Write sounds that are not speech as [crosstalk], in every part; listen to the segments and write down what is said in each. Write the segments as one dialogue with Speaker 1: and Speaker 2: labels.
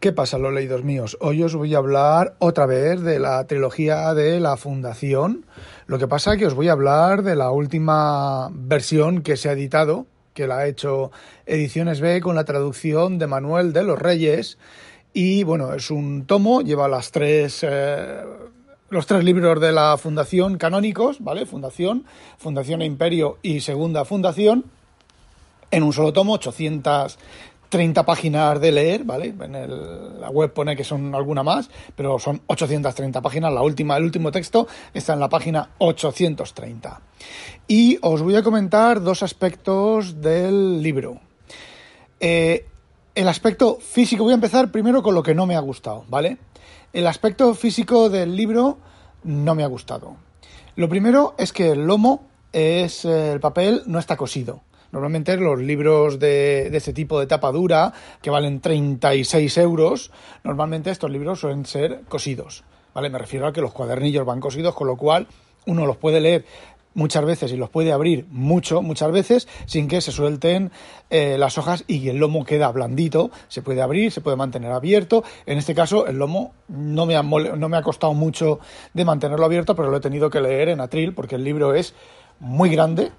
Speaker 1: ¿Qué pasa, los leídos míos? Hoy os voy a hablar otra vez de la trilogía de la Fundación. Lo que pasa es que os voy a hablar de la última versión que se ha editado, que la ha hecho Ediciones B con la traducción de Manuel de los Reyes. Y bueno, es un tomo, lleva las tres. Eh, los tres libros de la Fundación canónicos, ¿vale? Fundación, Fundación e Imperio y Segunda Fundación, en un solo tomo, 800 30 páginas de leer, ¿vale? La web pone que son alguna más, pero son 830 páginas. La última, el último texto está en la página 830. Y os voy a comentar dos aspectos del libro. Eh, el aspecto físico, voy a empezar primero con lo que no me ha gustado, ¿vale? El aspecto físico del libro no me ha gustado. Lo primero es que el lomo es el papel no está cosido. Normalmente los libros de, de este tipo de tapa dura, que valen 36 euros, normalmente estos libros suelen ser cosidos. ¿Vale? Me refiero a que los cuadernillos van cosidos, con lo cual uno los puede leer muchas veces y los puede abrir mucho, muchas veces, sin que se suelten eh, las hojas y el lomo queda blandito, se puede abrir, se puede mantener abierto. En este caso, el lomo no me ha, no me ha costado mucho de mantenerlo abierto, pero lo he tenido que leer en atril porque el libro es muy grande,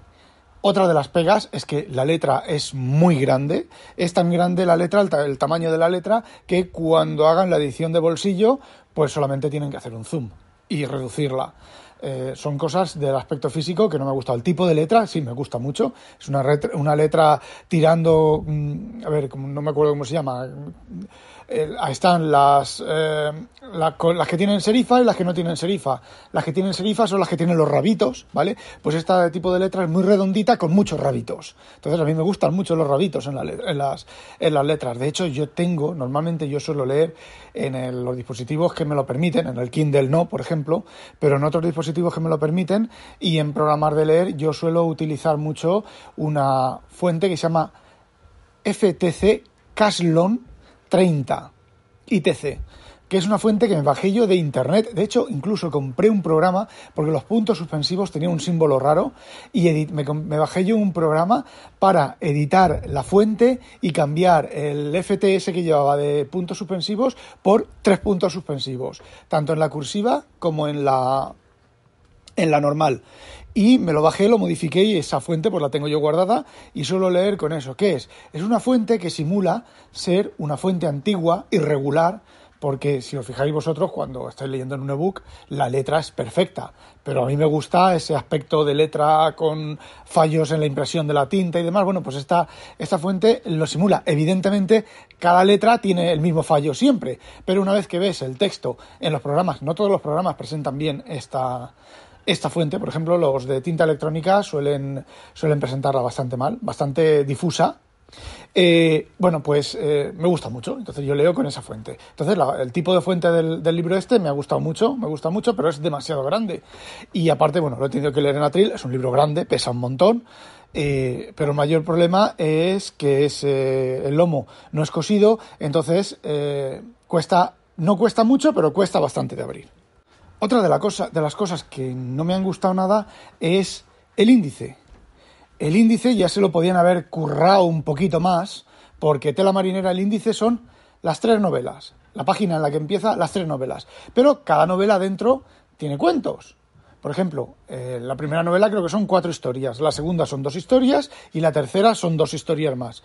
Speaker 1: otra de las pegas es que la letra es muy grande, es tan grande la letra, el, tamaño de la letra, que cuando hagan la edición de bolsillo, pues solamente tienen que hacer un zoom y reducirla. Eh, son cosas del aspecto físico que no me gusta. El tipo de letra sí me gusta mucho. Es una, una letra tirando, mm, a ver, no me acuerdo cómo se llama, eh, ahí están las, eh, las que tienen serifa y las que no tienen serifa. Las que tienen serifa son las que tienen los rabitos, ¿vale? Pues este tipo de letra es muy redondita con muchos rabitos. Entonces a mí me gustan mucho los rabitos en, en, las, en las letras. De hecho, yo tengo, normalmente yo suelo leer en los dispositivos que me lo permiten, en el Kindle no, por ejemplo, pero en otros dispositivos que me lo permiten y en programar de leer yo suelo utilizar mucho una fuente que se llama FTC Caslon 30 ITC, que es una fuente que me bajé yo de internet. De hecho, incluso compré un programa porque los puntos suspensivos tenían un símbolo raro y me, bajé yo un programa para editar la fuente y cambiar el FTS que llevaba de puntos suspensivos por tres puntos suspensivos, tanto en la cursiva como en la en la normal y me lo bajé, lo modifiqué y esa fuente pues la tengo yo guardada y suelo leer con eso. ¿Qué es? Es una fuente que simula ser una fuente antigua, irregular, porque si os fijáis vosotros cuando estáis leyendo en un ebook, la letra es perfecta, pero a mí me gusta ese aspecto de letra con fallos en la impresión de la tinta y demás. Bueno, pues esta, esta fuente lo simula. Evidentemente, cada letra tiene el mismo fallo siempre, pero una vez que ves el texto en los programas, no todos los programas presentan bien esta esta fuente, por ejemplo, los de tinta electrónica suelen, suelen presentarla bastante mal, bastante difusa. Eh, bueno, pues eh, me gusta mucho, entonces yo leo con esa fuente. Entonces el tipo de fuente del, libro este me ha gustado mucho, me gusta mucho, pero es demasiado grande. Y aparte, bueno, lo he tenido que leer en atril, es un libro grande, pesa un montón, eh, pero el mayor problema es que es, el lomo no es cosido, entonces cuesta, no cuesta mucho, pero cuesta bastante de abrir. Otra de, de las cosas que no me han gustado nada es el índice. El índice ya se lo podían haber currado un poquito más, porque Tela Marinera, el índice son las tres novelas. La página en la que empieza las tres novelas. Pero cada novela dentro tiene cuentos. Por ejemplo, eh, la primera novela creo que son cuatro historias, la segunda son dos historias y la tercera son dos historias más.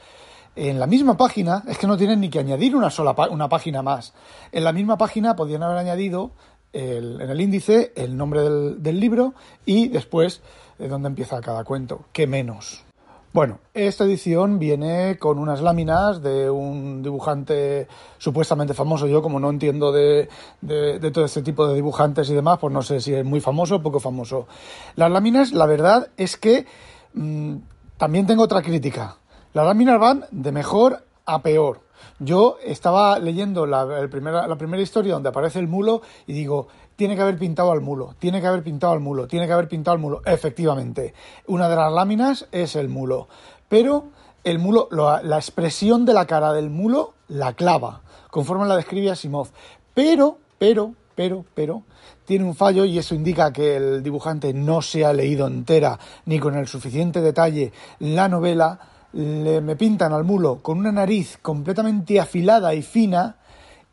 Speaker 1: En la misma página, es que no tienen ni que añadir una sola una página más. En la misma página podían haber añadido en el índice el nombre del, libro y después de dónde empieza cada cuento. ¿Qué menos? Bueno, esta edición viene con unas láminas de un dibujante supuestamente famoso. Yo, como no entiendo de, todo este tipo de dibujantes y demás, pues no sé si es muy famoso o poco famoso. Las láminas, la verdad es que mm, también tengo otra crítica. Las láminas van de mejor a peor. Yo estaba leyendo la, la primera historia donde aparece el mulo y digo, tiene que haber pintado al mulo, tiene que haber pintado al mulo, tiene que haber pintado al mulo. Efectivamente, una de las láminas es el mulo. Pero el mulo, la expresión de la cara del mulo la clava, conforme la describe Asimov. Pero, pero, pero, pero, tiene un fallo y eso indica que el dibujante no se ha leído entera ni con el suficiente detalle la novela. Le, me pintan al mulo con una nariz completamente afilada y fina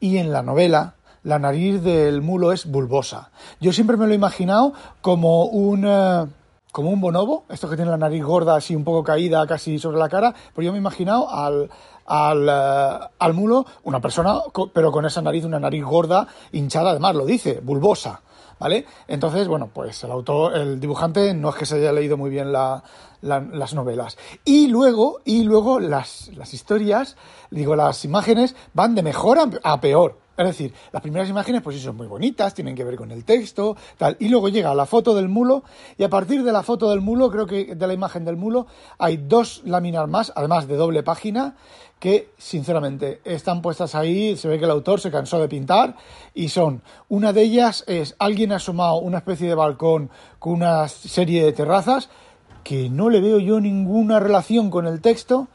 Speaker 1: y en la novela la nariz del mulo es bulbosa. Yo siempre me lo he imaginado como un, eh, como un bonobo, esto que tiene la nariz gorda, así un poco caída, casi sobre la cara, pero yo me he imaginado al, al, eh, al mulo una persona, pero con esa nariz, una nariz gorda, hinchada, además lo dice, bulbosa. ¿Vale? Entonces, bueno, pues el autor, el dibujante no es que se haya leído muy bien las novelas. Y luego, y luego las, las historias, digo, las imágenes van de mejor a peor. Es decir, las primeras imágenes pues sí son muy bonitas, tienen que ver con el texto, tal, y luego llega la foto del mulo y a partir de la foto del mulo, creo que de la imagen del mulo, hay dos láminas más, además de doble página, que sinceramente están puestas ahí, se ve que el autor se cansó de pintar y son, una de ellas es alguien ha asomado una especie de balcón con una serie de terrazas que no le veo yo ninguna relación con el texto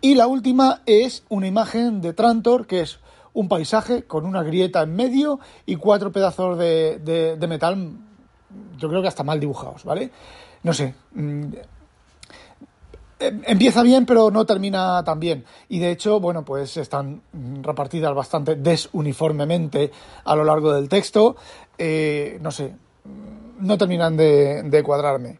Speaker 1: y la última es una imagen de Trantor que es un paisaje con una grieta en medio y cuatro pedazos de, metal, yo creo que hasta mal dibujados, ¿vale? No sé. Mm, em, empieza bien, pero no termina tan bien. Y de hecho, bueno, pues están repartidas bastante desuniformemente a lo largo del texto. Eh, no sé, no terminan de, de cuadrarme.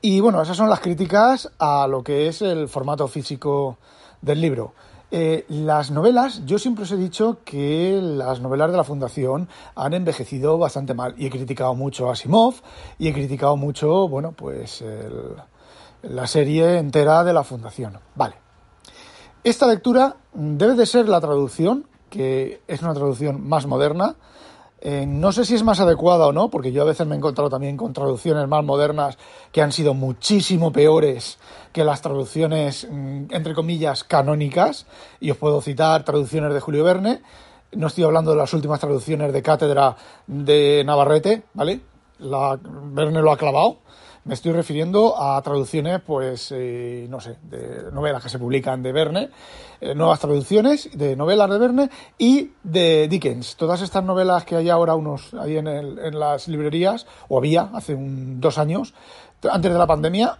Speaker 1: Y bueno, esas son las críticas a lo que es el formato físico del libro. Eh, las novelas, yo siempre os he dicho que las novelas de la Fundación han envejecido bastante mal y he criticado mucho a Asimov y he criticado mucho, bueno, pues la serie entera de la Fundación. Vale. Esta lectura debe de ser la traducción, que es una traducción más moderna, eh, no sé si es más adecuada o no, porque yo a veces me he encontrado también con traducciones más modernas que han sido muchísimo peores que las traducciones, mm, entre comillas, canónicas. Y os puedo citar traducciones de Julio Verne. No estoy hablando de las últimas traducciones de cátedra de Navarrete, ¿vale? Verne lo ha clavado. Me estoy refiriendo a traducciones, pues, eh, no sé, de novelas que se publican de Verne, eh, nuevas traducciones de novelas de Verne y de Dickens. Todas estas novelas que hay ahora unos ahí en, en las librerías, o había hace dos años, antes de la pandemia,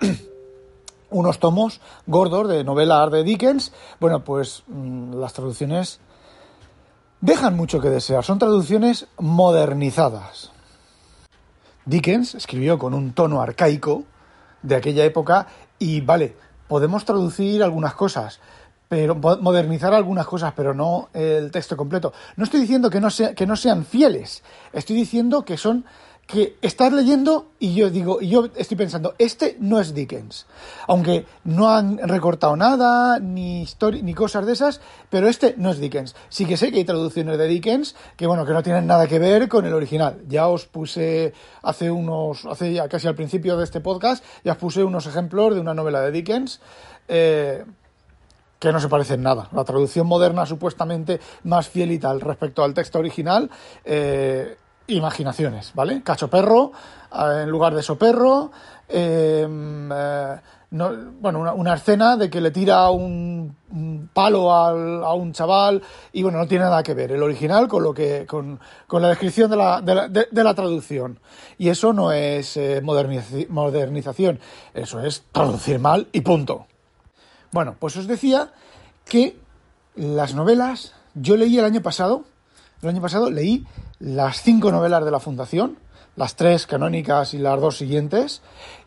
Speaker 1: [clears throat] unos tomos gordos de novelas de Dickens. Bueno, pues mm, las traducciones dejan mucho que desear. Son traducciones modernizadas. Dickens escribió con un tono arcaico de aquella época y vale, podemos traducir algunas cosas, pero modernizar algunas cosas, pero no el texto completo. No estoy diciendo que no, que no sean fieles, estoy diciendo que son que estás leyendo y yo digo, y yo estoy pensando, este no es Dickens. Aunque no han recortado nada, ni, ni cosas de esas, pero este no es Dickens. Sí que sé que hay traducciones de Dickens que, bueno, que no tienen nada que ver con el original. Ya os puse hace unos, hace ya casi al principio de este podcast, ya os puse unos ejemplos de una novela de Dickens. Eh, que no se parecen nada. La traducción moderna, supuestamente más fiel y tal respecto al texto original, eh, imaginaciones, ¿vale? Cacho perro eh, en lugar de soperro. Em, eh, bueno, una, escena de que le tira un, palo a un chaval y bueno, no tiene nada que ver el original con lo que con, la descripción de la, de la, traducción. Y eso no es eh, modernización, eso es traducir mal y punto. Bueno, pues os decía que las novelas, yo leí el año pasado, el año pasado leí las cinco novelas de la Fundación, las tres canónicas y las dos siguientes,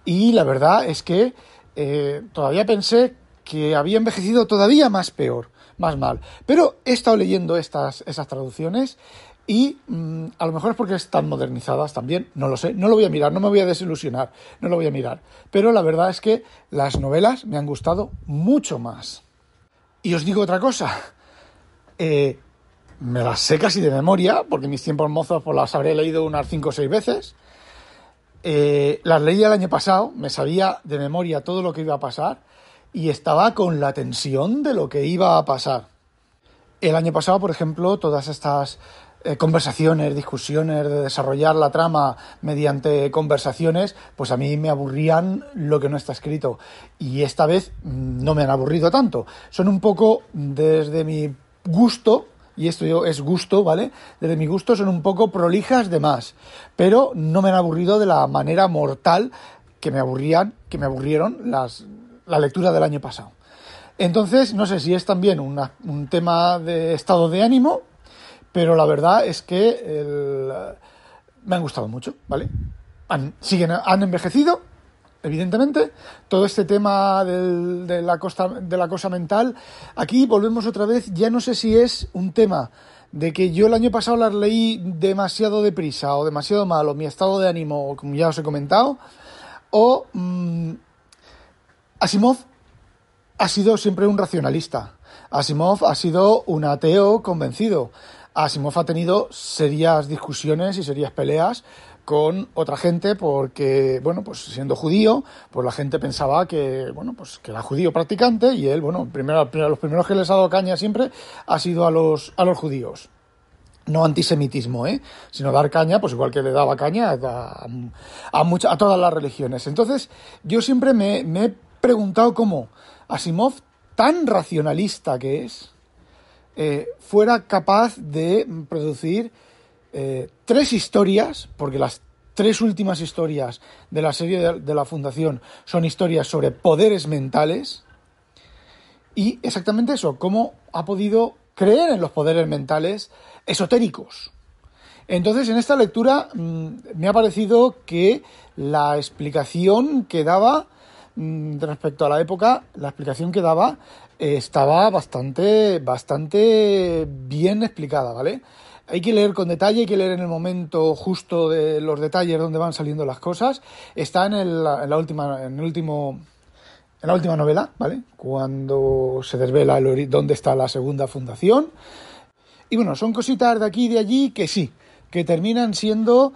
Speaker 1: y la verdad es que eh, todavía pensé que había envejecido todavía más peor, más mal. Pero he estado leyendo estas, esas traducciones y mm, a lo mejor es porque están modernizadas también, no lo sé, no lo voy a mirar, no me voy a desilusionar, no lo voy a mirar. Pero la verdad es que las novelas me han gustado mucho más. Y os digo otra cosa, eh, me las sé casi de memoria, porque mis tiempos mozos pues, las habré leído unas 5 o 6 veces. Eh, las leí el año pasado, me sabía de memoria todo lo que iba a pasar y estaba con la tensión de lo que iba a pasar. el año pasado, por ejemplo, todas estas eh, conversaciones, discusiones, de desarrollar la trama mediante conversaciones, pues a mí me aburrían lo que no está escrito. Y esta vez mm, no me han aburrido tanto. Son un poco, desde mi gusto, y esto es gusto, ¿vale? Desde mi gusto son un poco prolijas de más, pero no me han aburrido de la manera mortal que me aburrían, que me aburrieron las, la lectura del año pasado. Entonces, no sé si es también un tema de estado de ánimo pero la verdad es que me han gustado mucho, ¿vale? Han, siguen, han envejecido, evidentemente. Todo este tema de, la costa, de la cosa mental, aquí volvemos otra vez, ya no sé si es un tema de que yo el año pasado las leí demasiado deprisa o demasiado mal, o mi estado de ánimo, como ya os he comentado, o mm, Asimov ha sido siempre un racionalista. Asimov ha sido un ateo convencido. Asimov ha tenido serias discusiones y serias peleas con otra gente porque, bueno, pues siendo judío, pues la gente pensaba que, bueno, pues que era judío practicante y él, bueno, primero, los primeros que les ha dado caña siempre ha sido a los, a los judíos. No antisemitismo, ¿eh? sino dar caña, pues igual que le daba caña a, a, a todas las religiones. Entonces, yo siempre me, me he preguntado cómo Asimov, tan racionalista que es, eh, fuera capaz de producir eh, tres historias, porque las tres últimas historias de la serie de, la Fundación son historias sobre poderes mentales, y exactamente eso, cómo ha podido creer en los poderes mentales esotéricos. Entonces, en esta lectura mm, me ha parecido que la explicación que daba mm, respecto a la época, la explicación que daba estaba bastante, bastante bien explicada, ¿vale? Hay que leer con detalle, hay que leer en el momento justo de los detalles donde van saliendo las cosas. Está en, el, en la última, en el último, en la última novela, ¿vale? Cuando se desvela el, dónde está la segunda fundación. Y bueno, son cositas de aquí y de allí que sí, que terminan siendo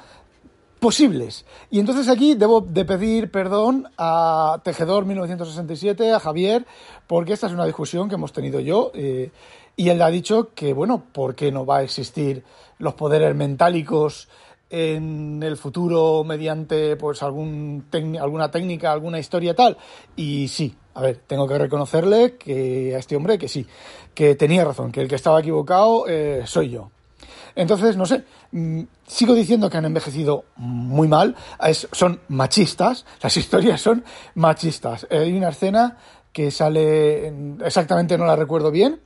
Speaker 1: posibles. Y entonces aquí debo de pedir perdón a Tejedor 1967, a Javier, porque esta es una discusión que hemos tenido yo. Eh, y él ha dicho que, bueno, ¿por qué no va a existir los poderes mentálicos en el futuro mediante pues algún alguna técnica, alguna historia tal? Y sí, a ver, tengo que reconocerle que a este hombre que sí, que tenía razón, que el que estaba equivocado eh, soy yo. Entonces, no sé, mm, sigo diciendo que han envejecido muy mal, son machistas, las [laughs] historias son machistas. Hay una escena que sale, exactamente no la recuerdo bien,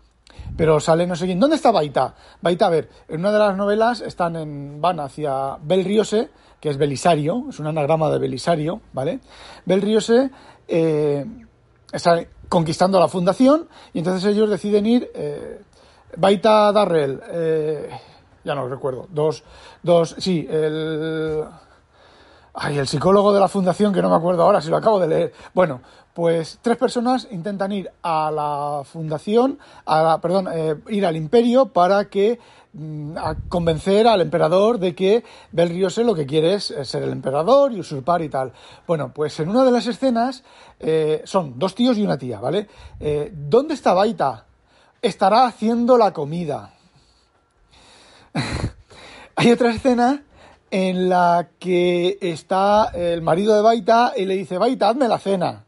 Speaker 1: pero sale no sé quién. ¿Dónde está Baita? Baita, a ver, en una de las novelas están en, van hacia Belriose, que es Belisario, es un anagrama de Belisario, ¿vale? Belriose eh, está conquistando la fundación y entonces ellos deciden ir, eh, Baita Darrell, eh, ya no recuerdo, dos, dos, sí, el... Ay, el psicólogo de la fundación, que no me acuerdo ahora, si lo acabo de leer. Bueno, pues tres personas intentan ir a la fundación, a la, perdón, eh, ir al imperio para que mm, a convencer al emperador de que Belriose lo que quiere es ser el emperador y usurpar y tal. Bueno, pues en una de las escenas eh, son dos tíos y una tía, ¿vale? Eh, ¿Dónde está Baita? Estará haciendo la comida. [laughs] Hay otra escena en la que está el marido de Baita y le dice, Baita, hazme la cena.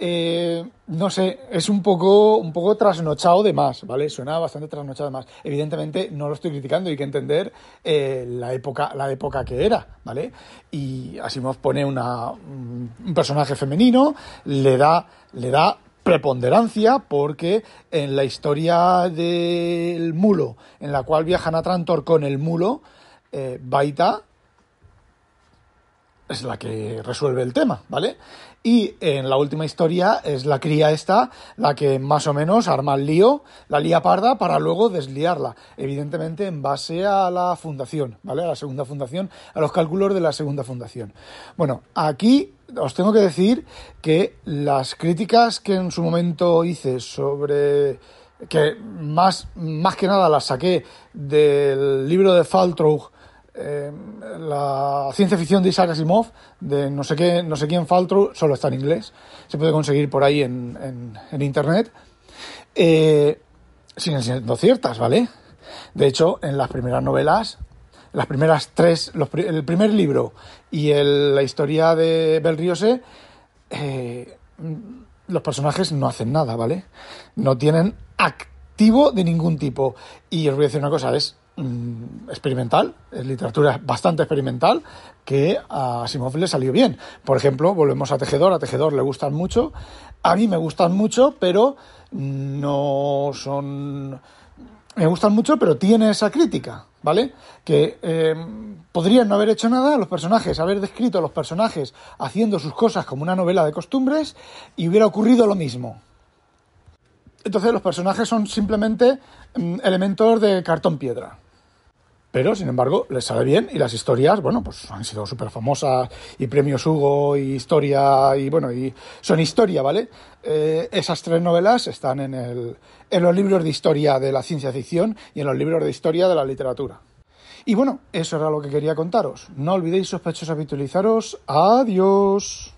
Speaker 1: Eh, no sé, es un poco, un poco trasnochado de más, ¿vale? Suena bastante trasnochado de más. Evidentemente no lo estoy criticando, hay que entender eh, la, época, la época que era, ¿vale? Y Asimov pone una, un personaje femenino, le da, le da preponderancia porque en la historia del mulo, en la cual viajan a Trantor con el mulo, eh, Baita es la que resuelve el tema, ¿vale? Y en la última historia es la cría esta la que más o menos arma el lío, la lía parda para luego desliarla, evidentemente en base a la fundación, ¿vale? A la segunda fundación, a los cálculos de la segunda fundación. Bueno, aquí os tengo que decir que las críticas que en su momento hice sobre que más, más que nada las saqué del libro de Faltroug eh, la ciencia ficción de Isaac Asimov, de no sé qué, no sé quién Faltro, solo está en inglés, se puede conseguir por ahí en, internet. Eh, siguen siendo ciertas, ¿vale? De hecho, en las primeras novelas, las primeras tres, el primer libro y la historia de Belriose, eh, los personajes no hacen nada, ¿vale? No tienen activo de ningún tipo. Y os voy a decir una cosa, es experimental, es literatura bastante experimental, que a Simov le salió bien. Por ejemplo, volvemos a Tejedor, a Tejedor le gustan mucho, a mí me gustan mucho, pero no son... Me gustan mucho, pero tiene esa crítica, ¿vale? Que eh, podrían no haber hecho nada, los personajes, haber descrito a los personajes haciendo sus cosas como una novela de costumbres y hubiera ocurrido lo mismo. Entonces los personajes son simplemente mm, elementos de cartón piedra. Pero, sin embargo, les sale bien y las historias, bueno, pues han sido súper famosas y premios Hugo y historia y, bueno, y son historia, ¿vale? Eh, esas tres novelas están en, el, en los libros de historia de la ciencia ficción y en los libros de historia de la literatura. Y bueno, eso era lo que quería contaros. No olvidéis sospechosos habitualizaros. Adiós.